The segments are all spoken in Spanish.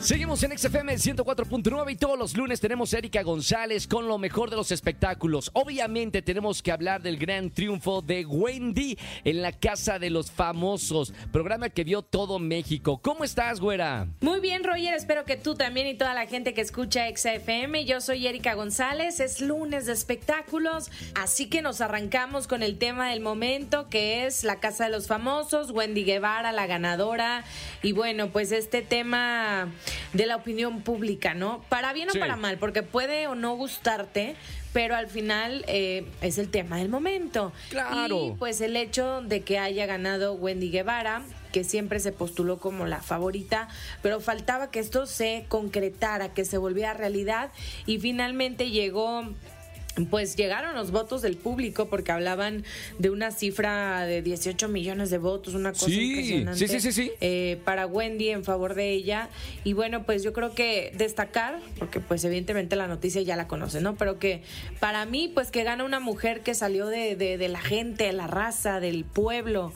Seguimos en XFM 104.9 y todos los lunes tenemos a Erika González con lo mejor de los espectáculos. Obviamente tenemos que hablar del gran triunfo de Wendy en la Casa de los Famosos, programa que vio todo México. ¿Cómo estás, güera? Muy bien, Roger. Espero que tú también y toda la gente que escucha XFM. Yo soy Erika González. Es lunes de espectáculos, así que nos arrancamos con el tema del momento, que es la Casa de los Famosos, Wendy Guevara, la ganadora. Y bueno, pues este tema de la opinión pública, ¿no? Para bien o para mal, porque puede o no gustarte, pero al final eh, es el tema del momento. Claro. Y pues el hecho de que haya ganado Wendy Guevara, que siempre se postuló como la favorita, pero faltaba que esto se concretara, que se volviera realidad y finalmente llegó pues llegaron los votos del público porque hablaban de una cifra de 18 millones de votos, una cosa Sí, impresionante. sí, sí, sí, sí. eh, para Wendy en favor de ella. Y bueno, pues yo creo que destacar, porque pues evidentemente la noticia ya la conoce, ¿no? Pero que para mí, pues que gana una mujer que salió de, de, de la gente, de la raza, del pueblo.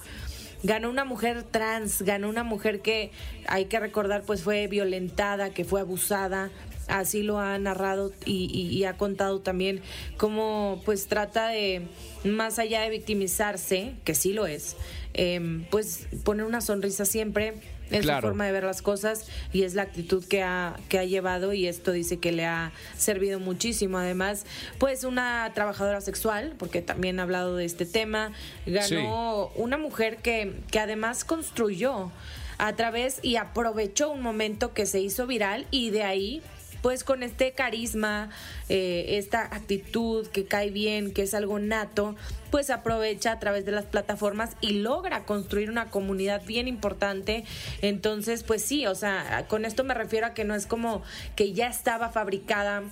Ganó una mujer trans, ganó una mujer que hay que recordar pues fue violentada, que fue abusada, así lo ha narrado y, y- y ha contado también cómo pues trata de, más allá de victimizarse, que sí lo es, em, pues poner una sonrisa siempre. Es Claro. su forma de ver las cosas y es la actitud que ha, que ha llevado y esto dice que le ha servido muchísimo. Además, pues una trabajadora sexual, porque también ha hablado de este tema, ganó una mujer que, que además construyó a través y aprovechó un momento que se hizo viral y de ahí pues con este carisma, eh, esta actitud que cae bien, que es algo nato, pues aprovecha a través de las plataformas y logra construir una comunidad bien importante. Entonces, pues sí, o sea, con esto me refiero a que no es como que ya estaba fabricada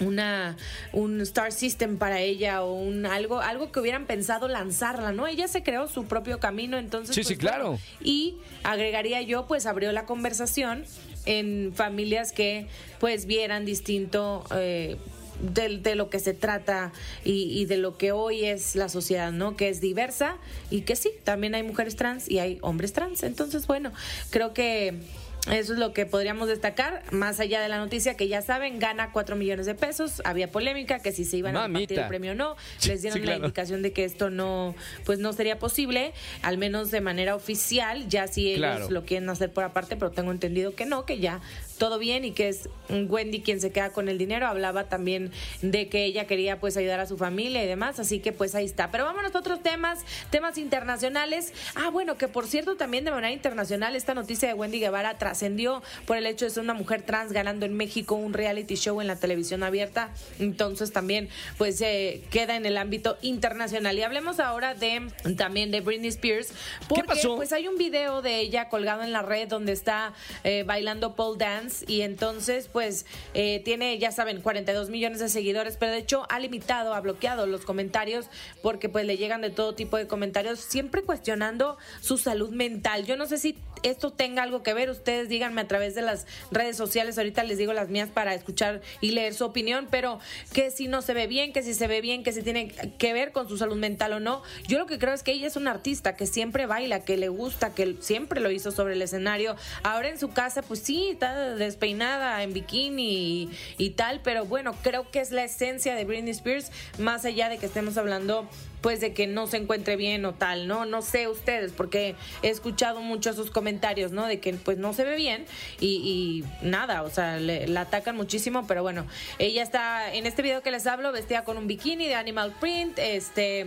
una un star system para ella o un algo algo que hubieran pensado lanzarla, ¿no? Ella se creó su propio camino, entonces Sí, pues, sí, claro. y agregaría yo, pues abrió la conversación en familias que pues vieran distinto eh, de, lo que se trata y de lo que hoy es la sociedad, ¿no? Que es diversa y que sí, también hay mujeres trans y hay hombres trans. Entonces, bueno, creo que eso es lo que podríamos destacar, más allá de la noticia que ya saben, gana 4 millones de pesos, había polémica que si se iban a repartir el premio o no, les dieron Sí, la indicación de que esto no, pues no sería posible, al menos de manera oficial, ya si ellos Claro. lo quieren hacer por aparte, pero tengo entendido que no, que ya todo bien y que es Wendy quien se queda con el dinero, hablaba también de que ella quería pues ayudar a su familia y demás, así que pues ahí está. Pero vámonos a otros temas, temas internacionales. Ah, bueno, que por cierto también de manera internacional esta noticia de Wendy Guevara trascendió por el hecho de ser una mujer trans ganando en México un reality show en la televisión abierta, entonces también pues eh, queda en el ámbito internacional. Y hablemos ahora de también de Britney Spears, porque pasó? pues hay un video de ella colgado en la red donde está eh, bailando pole dance y entonces pues eh, tiene, ya saben, 42 millones de seguidores, pero de hecho ha limitado, ha bloqueado los comentarios porque pues le llegan de todo tipo de comentarios, siempre cuestionando su salud mental. Yo no sé si esto tenga algo que ver, ustedes díganme a través de las redes sociales, ahorita les digo las mías para escuchar y leer su opinión, pero que si no se ve bien, que si se ve bien, que si tiene que ver con su salud mental o no. Yo lo que creo es que ella es una artista que siempre baila, que le gusta, que siempre lo hizo sobre el escenario. Ahora en su casa, pues sí, está despeinada en bikini y, tal, pero bueno, creo que es la esencia de Britney Spears, más allá de que estemos hablando pues de que no se encuentre bien o tal, ¿no? No sé ustedes, porque he escuchado mucho esos comentarios, ¿no? De que pues no se ve bien y, y nada, o sea, le, la atacan muchísimo, pero bueno, ella está en este video que les hablo vestida con un bikini de Animal Print, este,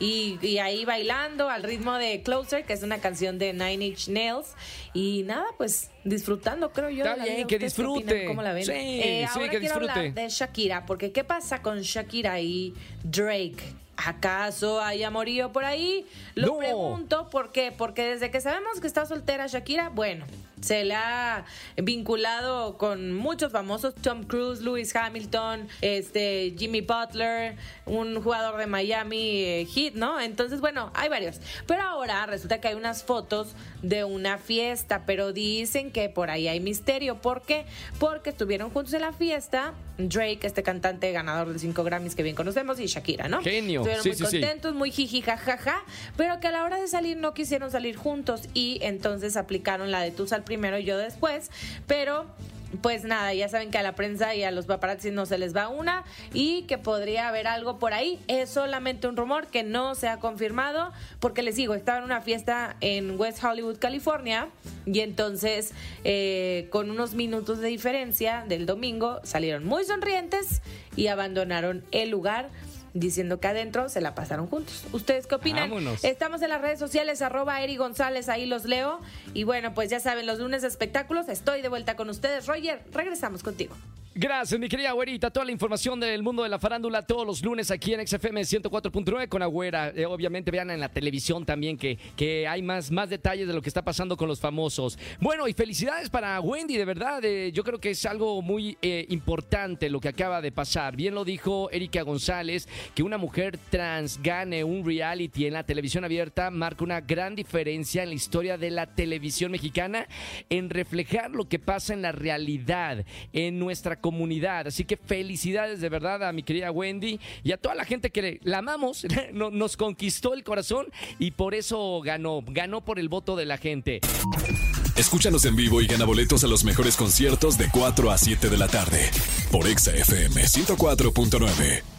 y, y ahí bailando al ritmo de Closer, que es una canción de Nine Inch Nails, y nada, pues disfrutando, creo yo. Está bien, que disfrute. ¿Cómo la ven? Sí, Eh, sí, ahora que quiero hablar disfrute. de Shakira, porque ¿qué pasa con Shakira y Drake? ¿Acaso hay amorío por ahí? Lo No. pregunto, ¿por qué? Porque desde que sabemos que está soltera Shakira, bueno, se le ha vinculado con muchos famosos, Tom Cruise, Lewis Hamilton, este Jimmy Butler, un jugador de Miami eh, Heat, ¿no? Entonces, bueno, hay varios. Pero ahora resulta que hay unas fotos de una fiesta, pero dicen que por ahí hay misterio. ¿Por qué? Porque estuvieron juntos en la fiesta Drake, este cantante ganador de cinco Grammys que bien conocemos, y Shakira, ¿no? Genio. Estuvieron muy contentos, muy jiji, jajaja, pero que a la hora de salir no quisieron salir juntos y entonces aplicaron la de tú sal primero y yo después, pero pues nada, ya saben que a la prensa y a los paparazzi no se les va una y que podría haber algo por ahí. Es solamente un rumor que no se ha confirmado porque les digo, estaba en una fiesta en West Hollywood, California y entonces eh, con unos minutos de diferencia del domingo salieron muy sonrientes y abandonaron el lugar diciendo que adentro se la pasaron juntos. ¿Ustedes qué opinan? Estamos en las redes sociales, arroba Eri González, ahí los leo. Y bueno, pues ya saben, los lunes de espectáculos, estoy de vuelta con ustedes. Roger, regresamos contigo. Gracias, mi querida güerita. Toda la información del mundo de la farándula todos los lunes aquí en XFM 104.9 con Agüera. Eh, obviamente vean en la televisión también que, que hay más, más detalles de lo que está pasando con los famosos. Bueno, y felicidades para Wendy, de verdad. Eh, yo creo que es algo muy eh, importante lo que acaba de pasar. Bien lo dijo Erika González, que una mujer trans gane un reality en la televisión abierta marca una gran diferencia en la historia de la televisión mexicana en reflejar lo que pasa en la realidad, en nuestra comunidad. Así que felicidades de verdad a mi querida Wendy y a toda la gente que la amamos, nos conquistó el corazón y por eso ganó, ganó por el voto de la gente. Escúchanos en vivo y gana boletos a los mejores conciertos de 4 a 7 de la tarde por Exa FM 104.9.